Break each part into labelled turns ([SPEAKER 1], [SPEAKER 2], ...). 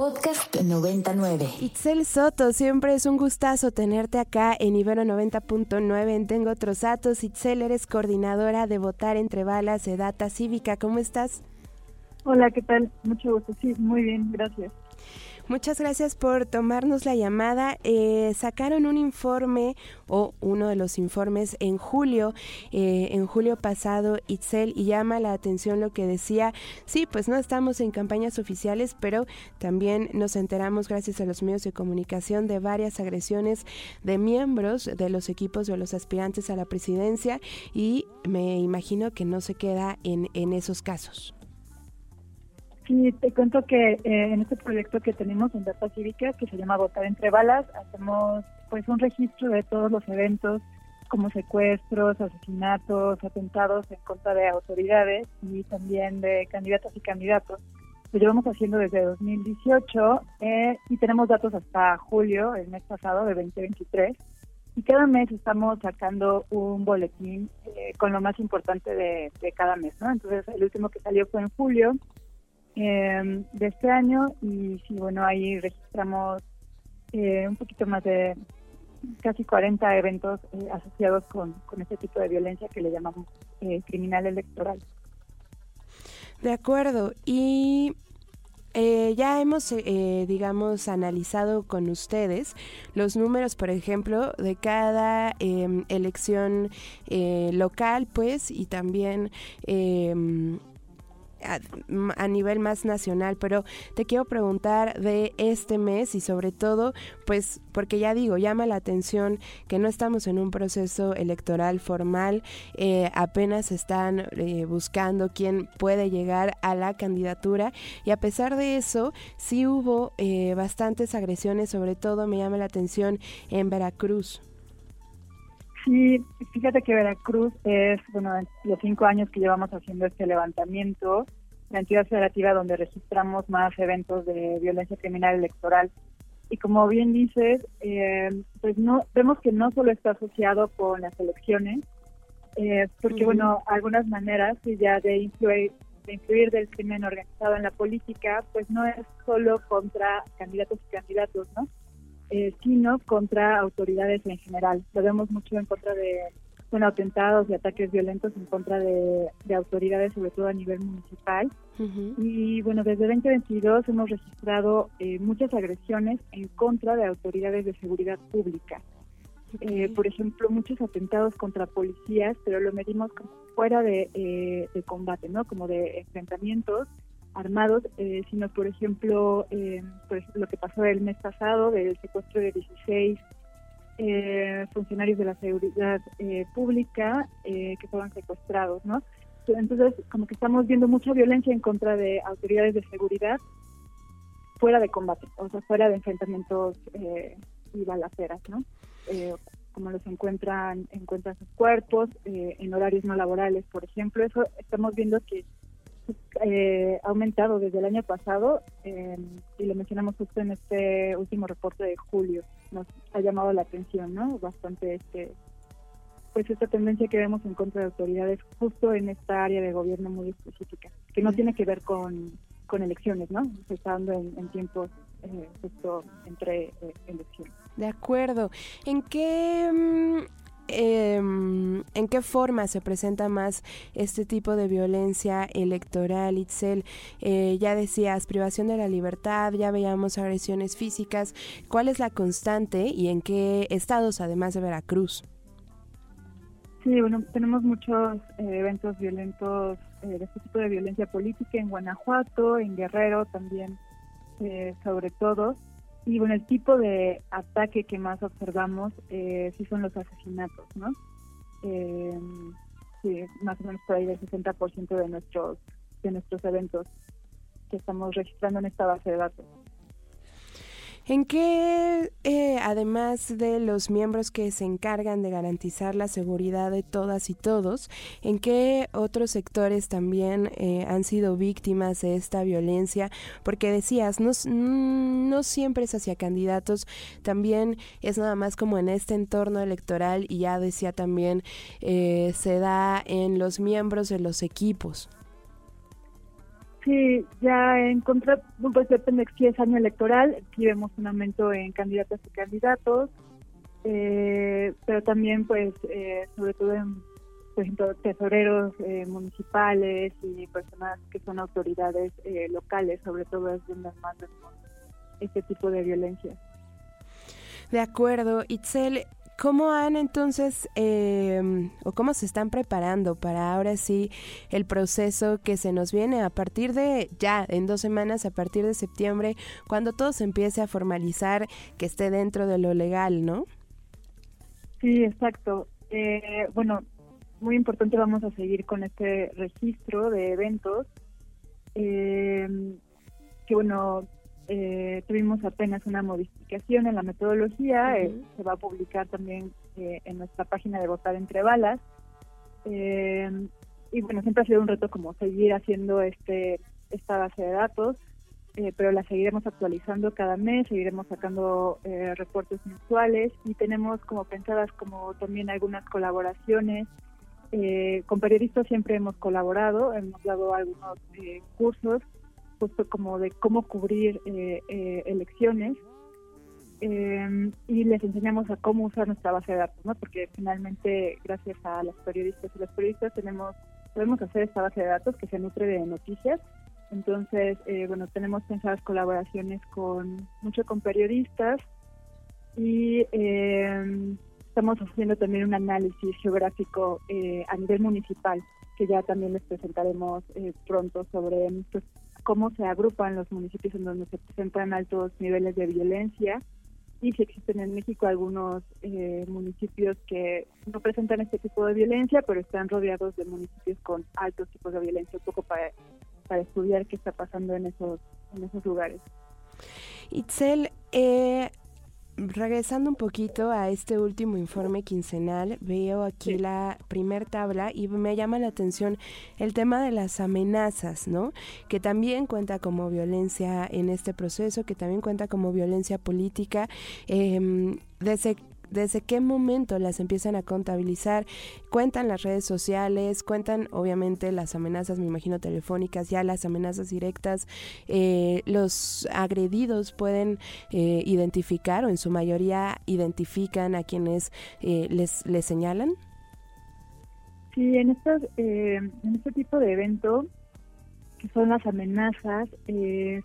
[SPEAKER 1] Podcast 99.
[SPEAKER 2] Itzel Soto, siempre es un gustazo tenerte acá en Ibero 90.9 en Tengo Otros Datos. Itzel, eres coordinadora de Votar Entre Balas de Data Cívica. ¿Cómo estás?
[SPEAKER 3] Hola, ¿qué tal? Mucho gusto. Sí, muy bien, gracias.
[SPEAKER 2] Muchas gracias por tomarnos la llamada. Eh, sacaron un informe o uno de los informes en julio, eh, en julio pasado, Itzel, y llama la atención lo que decía. Sí, pues no estamos en campañas oficiales, pero también nos enteramos gracias a los medios de comunicación de varias agresiones de miembros de los equipos de los aspirantes a la presidencia y me imagino que no se queda en, en esos casos.
[SPEAKER 3] Sí, te cuento que eh, en este proyecto que tenemos en Data Cívica, que se llama Votar entre Balas, hacemos pues un registro de todos los eventos como secuestros, asesinatos, atentados en contra de autoridades y también de candidatas y candidatos. Lo llevamos haciendo desde 2018 eh, y tenemos datos hasta julio, el mes pasado de 2023. Y cada mes estamos sacando un boletín eh, con lo más importante de, de cada mes, ¿no? Entonces, el último que salió fue en julio eh, de este año y sí, bueno, ahí registramos eh, un poquito más de casi 40 eventos eh, asociados con, con este tipo de violencia que le llamamos eh, criminal electoral.
[SPEAKER 2] De acuerdo. Y eh, ya hemos, eh, digamos, analizado con ustedes los números, por ejemplo, de cada eh, elección local, pues, y también a, nivel más nacional, pero te quiero preguntar de este mes y sobre todo, pues porque ya digo, llama la atención que no estamos en un proceso electoral formal, eh, apenas están eh, buscando quién puede llegar a la candidatura y a pesar de eso, sí hubo eh, bastantes agresiones, sobre todo me llama la atención en Veracruz.
[SPEAKER 3] Sí, fíjate que Veracruz es, bueno, los cinco años que llevamos haciendo este levantamiento, la entidad federativa donde registramos más eventos de violencia criminal electoral. Y como bien dices, eh, pues no vemos que no solo está asociado con las elecciones, eh, porque, bueno, algunas maneras ya de influir, de influir del crimen organizado en la política, pues no es solo contra candidatos y candidatos, ¿no? Eh, sino contra autoridades en general. Lo vemos mucho en contra de bueno, atentados y ataques violentos en contra de, de autoridades, sobre todo a nivel municipal. Uh -huh. Y bueno, desde 2022 hemos registrado eh, muchas agresiones en contra de autoridades de seguridad pública. Okay. Eh, por ejemplo, muchos atentados contra policías, pero lo medimos como fuera de, eh, de combate, ¿no? Como de enfrentamientos armados, eh, sino por ejemplo eh, pues lo que pasó el mes pasado del secuestro de 16 eh, funcionarios de la seguridad eh, pública que fueron secuestrados, ¿no? Entonces, como que estamos viendo mucha violencia en contra de autoridades de seguridad fuera de combate, o sea, fuera de enfrentamientos y balaceras, ¿no? como los encuentran, encuentran sus cuerpos en horarios no laborales, por ejemplo, eso estamos viendo que eh, ha aumentado desde el año pasado eh, y lo mencionamos justo en este último reporte de julio. Nos ha llamado la atención, ¿no? Bastante este pues esta tendencia que vemos en contra de autoridades justo en esta área de gobierno muy específica, que no tiene que ver con, con elecciones, ¿no? Se está dando en, en tiempos eh, justo entre eh, elecciones.
[SPEAKER 2] De acuerdo. ¿En qué mm, eh, en qué forma se presenta más este tipo de violencia electoral, Itzel. Eh, ya decías, privación de la libertad, ya veíamos agresiones físicas. ¿Cuál es la constante y en qué estados, además de Veracruz?
[SPEAKER 3] Sí, bueno, tenemos muchos eh, eventos violentos eh, de este tipo de violencia política en Guanajuato, en Guerrero también, eh, sobre todo. Y bueno, el tipo de ataque que más observamos eh, sí son los asesinatos, ¿no? Eh, sí, más o menos por ahí del 60% de nuestros, de nuestros eventos que estamos registrando en esta base de datos.
[SPEAKER 2] ¿En qué, eh, además de los miembros que se encargan de garantizar la seguridad de todas y todos, en qué otros sectores también eh, han sido víctimas de esta violencia? Porque decías, no, no siempre es hacia candidatos, también es nada más como en este entorno electoral y ya decía también, eh, se da en los miembros de los equipos.
[SPEAKER 3] Sí, ya en contra, pues depende si es año electoral, aquí vemos un aumento en candidatas y candidatos, eh, pero también pues eh, sobre todo en, por ejemplo, tesoreros eh, municipales y personas que son autoridades locales, sobre todo es donde más vemos este tipo de violencia.
[SPEAKER 2] De acuerdo, Itzel, ¿Cómo han entonces em, o cómo se están preparando para ahora sí el proceso que se nos viene a partir de ya en dos semanas, a partir de septiembre, cuando todo se empiece a formalizar, que esté dentro de lo legal, ¿no?
[SPEAKER 3] Sí, exacto. Eh, bueno, muy importante, vamos a seguir con este registro de eventos. Eh, que bueno, eh, tuvimos apenas una modificación en la metodología, eh, se va a publicar también eh, en nuestra página de Votar entre Balas. y bueno, siempre ha sido un reto como seguir haciendo este esta base de datos, pero la seguiremos actualizando cada mes, seguiremos sacando reportes mensuales y tenemos como pensadas como también algunas colaboraciones. con periodistas siempre hemos colaborado, hemos dado algunos cursos justo como de cómo cubrir eh, eh, elecciones em, y les enseñamos a cómo usar nuestra base de datos, ¿no? Porque finalmente, gracias a los periodistas y los periodistas, tenemos podemos hacer esta base de datos que se nutre de noticias. Entonces, eh, bueno, tenemos pensadas colaboraciones con mucho con periodistas y em, estamos haciendo también un análisis geográfico a nivel municipal que ya también les presentaremos pronto sobre pues, cómo se agrupan los municipios en donde se presentan altos niveles de violencia y si existen en México algunos eh, municipios que no presentan este tipo de violencia, pero están rodeados de municipios con altos tipos de violencia, un poco para, para estudiar qué está pasando en esos, en esos lugares.
[SPEAKER 2] Itzel, eh, regresando un poquito a este último informe quincenal, veo aquí la primer tabla y me llama la atención el tema de las amenazas, ¿no? Que también cuenta como violencia en este proceso, que también cuenta como violencia política. Eh, desde desde qué momento las empiezan a contabilizar. Cuentan las redes sociales, cuentan obviamente las amenazas, me imagino, telefónicas, ya las amenazas directas. Eh, los agredidos pueden eh, identificar o en su mayoría identifican a quienes eh, les, les señalan.
[SPEAKER 3] Sí, en, estos, en este tipo de evento, que son las amenazas,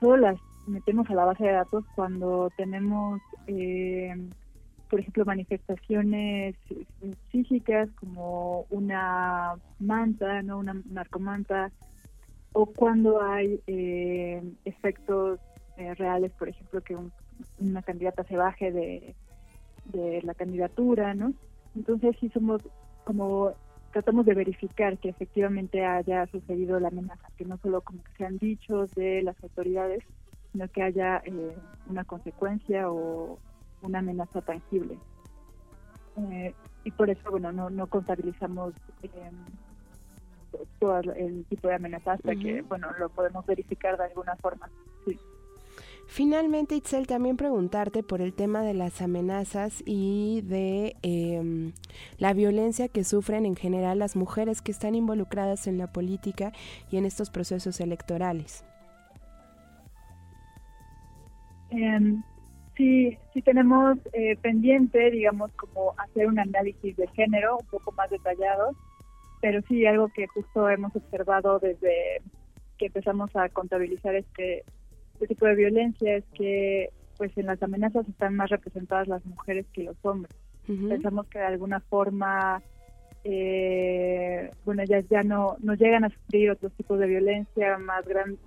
[SPEAKER 3] solo las metemos a la base de datos cuando tenemos por ejemplo, manifestaciones físicas como una manta, no una narcomanta, o cuando hay eh, efectos eh, reales, por ejemplo, que una candidata se baje de, de la candidatura, ¿no? Entonces sí somos como tratamos de verificar que efectivamente haya sucedido la amenaza, que no solo como que sean dichos de las autoridades, sino que haya eh, una consecuencia o, una amenaza tangible. Eh, y por eso, bueno, no, no contabilizamos eh, todo el tipo de amenaza hasta que, bueno, lo podemos verificar de alguna forma. Sí.
[SPEAKER 2] Finalmente, Itzel, también preguntarte por el tema de las amenazas y de em, la violencia que sufren en general las mujeres que están involucradas en la política y en estos procesos electorales.
[SPEAKER 3] Em, sí, sí tenemos eh, pendiente, digamos, como hacer un análisis de género un poco más detallado, pero sí algo que justo hemos observado desde que empezamos a contabilizar este, este tipo de violencia es que pues en las amenazas están más representadas las mujeres que los hombres. Pensamos que de alguna forma eh, bueno, ellas ya no, no llegan a sufrir otros tipos de violencia más grandes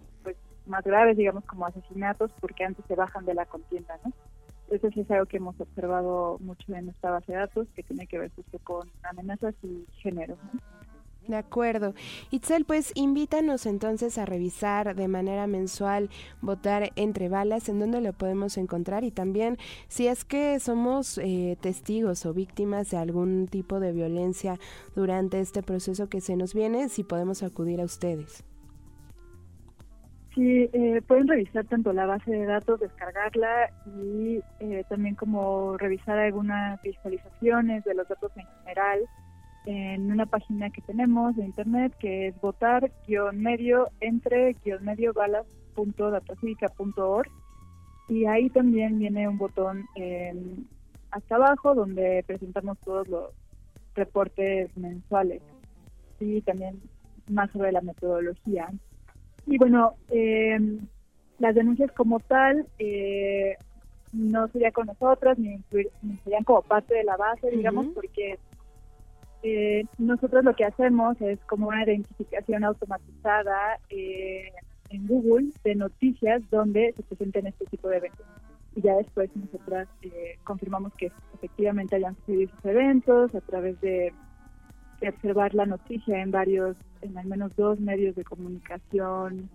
[SPEAKER 3] más graves, digamos, como asesinatos, porque antes se bajan de la contienda, ¿no? Eso sí es algo que hemos observado mucho en esta base de datos, que tiene que ver justo con amenazas y género,
[SPEAKER 2] De acuerdo. Itzel, pues invítanos entonces a revisar de manera mensual Votar entre balas, en dónde lo podemos encontrar y también si es que somos eh, testigos o víctimas de algún tipo de violencia durante este proceso que se nos viene, si podemos acudir a ustedes.
[SPEAKER 3] Sí, eh, pueden revisar tanto la base de datos, descargarla y eh, también como revisar algunas visualizaciones de los datos en general. en una página que tenemos de internet que es votar-medio entre-medio balas.datacivica.org y ahí también viene un botón hasta abajo donde presentamos todos los reportes mensuales y también más sobre la metodología. Y bueno, eh, las denuncias como tal eh, no sería con nosotras ni, serían como parte de la base, digamos, porque eh, nosotros lo que hacemos es como una identificación automatizada eh, en Google de noticias donde se presenten este tipo de eventos. Y ya después nosotras eh, confirmamos que efectivamente hayan sucedido esos eventos a través de, observar la noticia en varios, en al menos dos medios de comunicación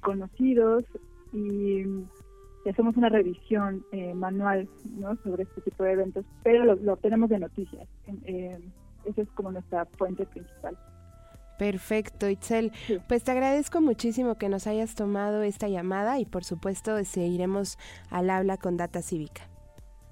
[SPEAKER 3] conocidos y hacemos una revisión manual ¿no? sobre este tipo de eventos, pero lo, lo obtenemos de noticias. Esa es como nuestra fuente principal.
[SPEAKER 2] Perfecto, Itzel. Pues te agradezco muchísimo que nos hayas tomado esta llamada y por supuesto seguiremos al habla con Data Cívica.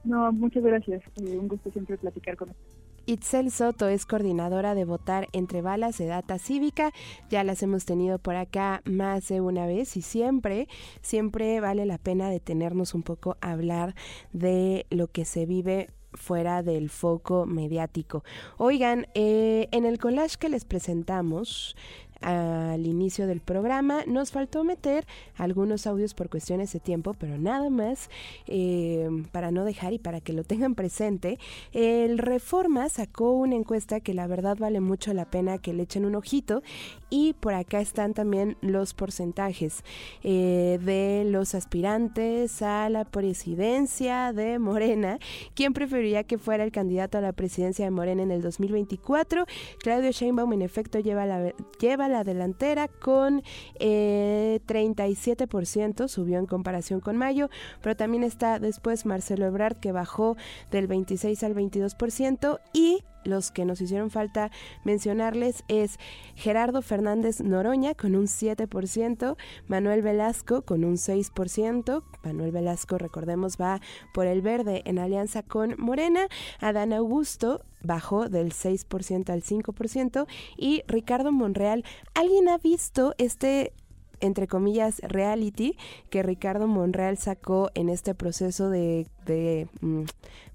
[SPEAKER 3] No, muchas gracias. Eh, un gusto siempre platicar con usted.
[SPEAKER 2] Itzel Soto es coordinadora de Votar entre Balas de Data Cívica. Ya las hemos tenido por acá más de una vez y siempre, siempre vale la pena detenernos un poco a hablar de lo que se vive fuera del foco mediático. Oigan, eh, en el collage que les presentamos, al inicio del programa. Nos faltó meter algunos audios por cuestiones de tiempo, pero nada más eh, para no dejar y para que lo tengan presente. El Reforma sacó una encuesta que la verdad vale mucho la pena que le echen un ojito y por acá están también los porcentajes eh, de los aspirantes a la presidencia de Morena. ¿Quién preferiría que fuera el candidato a la presidencia de Morena en el 2024? Claudio Sheinbaum en efecto lleva la, lleva la delantera con 37%, eh, subió en comparación con mayo, pero también está después Marcelo Ebrard que bajó del 26 al 22% y los que nos hicieron falta mencionarles es Gerardo Fernández Noroña con un 7%, Manuel Velasco con un 6%, Manuel Velasco recordemos va por el verde en alianza con Morena, Adán Augusto bajó del 6% al 5% y Ricardo Monreal, ¿alguien ha visto este entre comillas, reality que Ricardo Monreal sacó en este proceso de, de mm,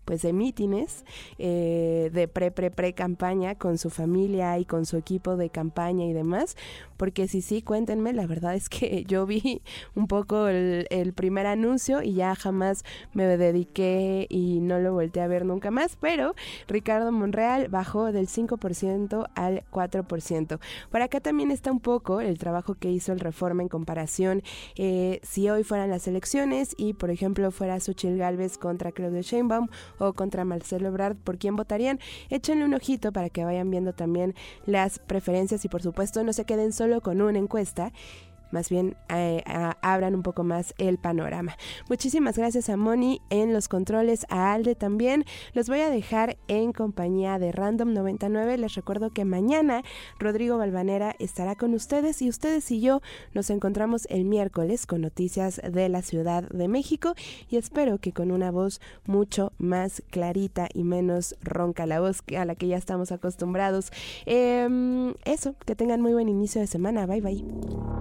[SPEAKER 2] pues de mítines eh, de pre pre pre campaña con su familia y con su equipo de campaña y demás porque si sí cuéntenme la verdad es que yo vi un poco el, primer anuncio y ya jamás me dediqué y no lo volteé a ver nunca más pero Ricardo Monreal bajó del 5% al 4% por acá también está un poco el trabajo que hizo el Reforma en comparación eh, si hoy fueran las elecciones y por ejemplo fuera Xochitl Galvez contra Claudio Sheinbaum o contra Marcelo Ebrard, ¿por quién votarían? Échenle un ojito para que vayan viendo también las preferencias y por supuesto no se queden solo con una encuesta más bien eh, abran un poco más el panorama. Muchísimas gracias a Moni en los controles, a Alde también. Los voy a dejar en compañía de Random 99. Les recuerdo que mañana Rodrigo Balvanera estará con ustedes y ustedes y yo nos encontramos el miércoles con noticias de la Ciudad de México y espero que con una voz mucho más clarita y menos ronca la voz a la que ya estamos acostumbrados. Em, eso, que tengan muy buen inicio de semana. Bye bye.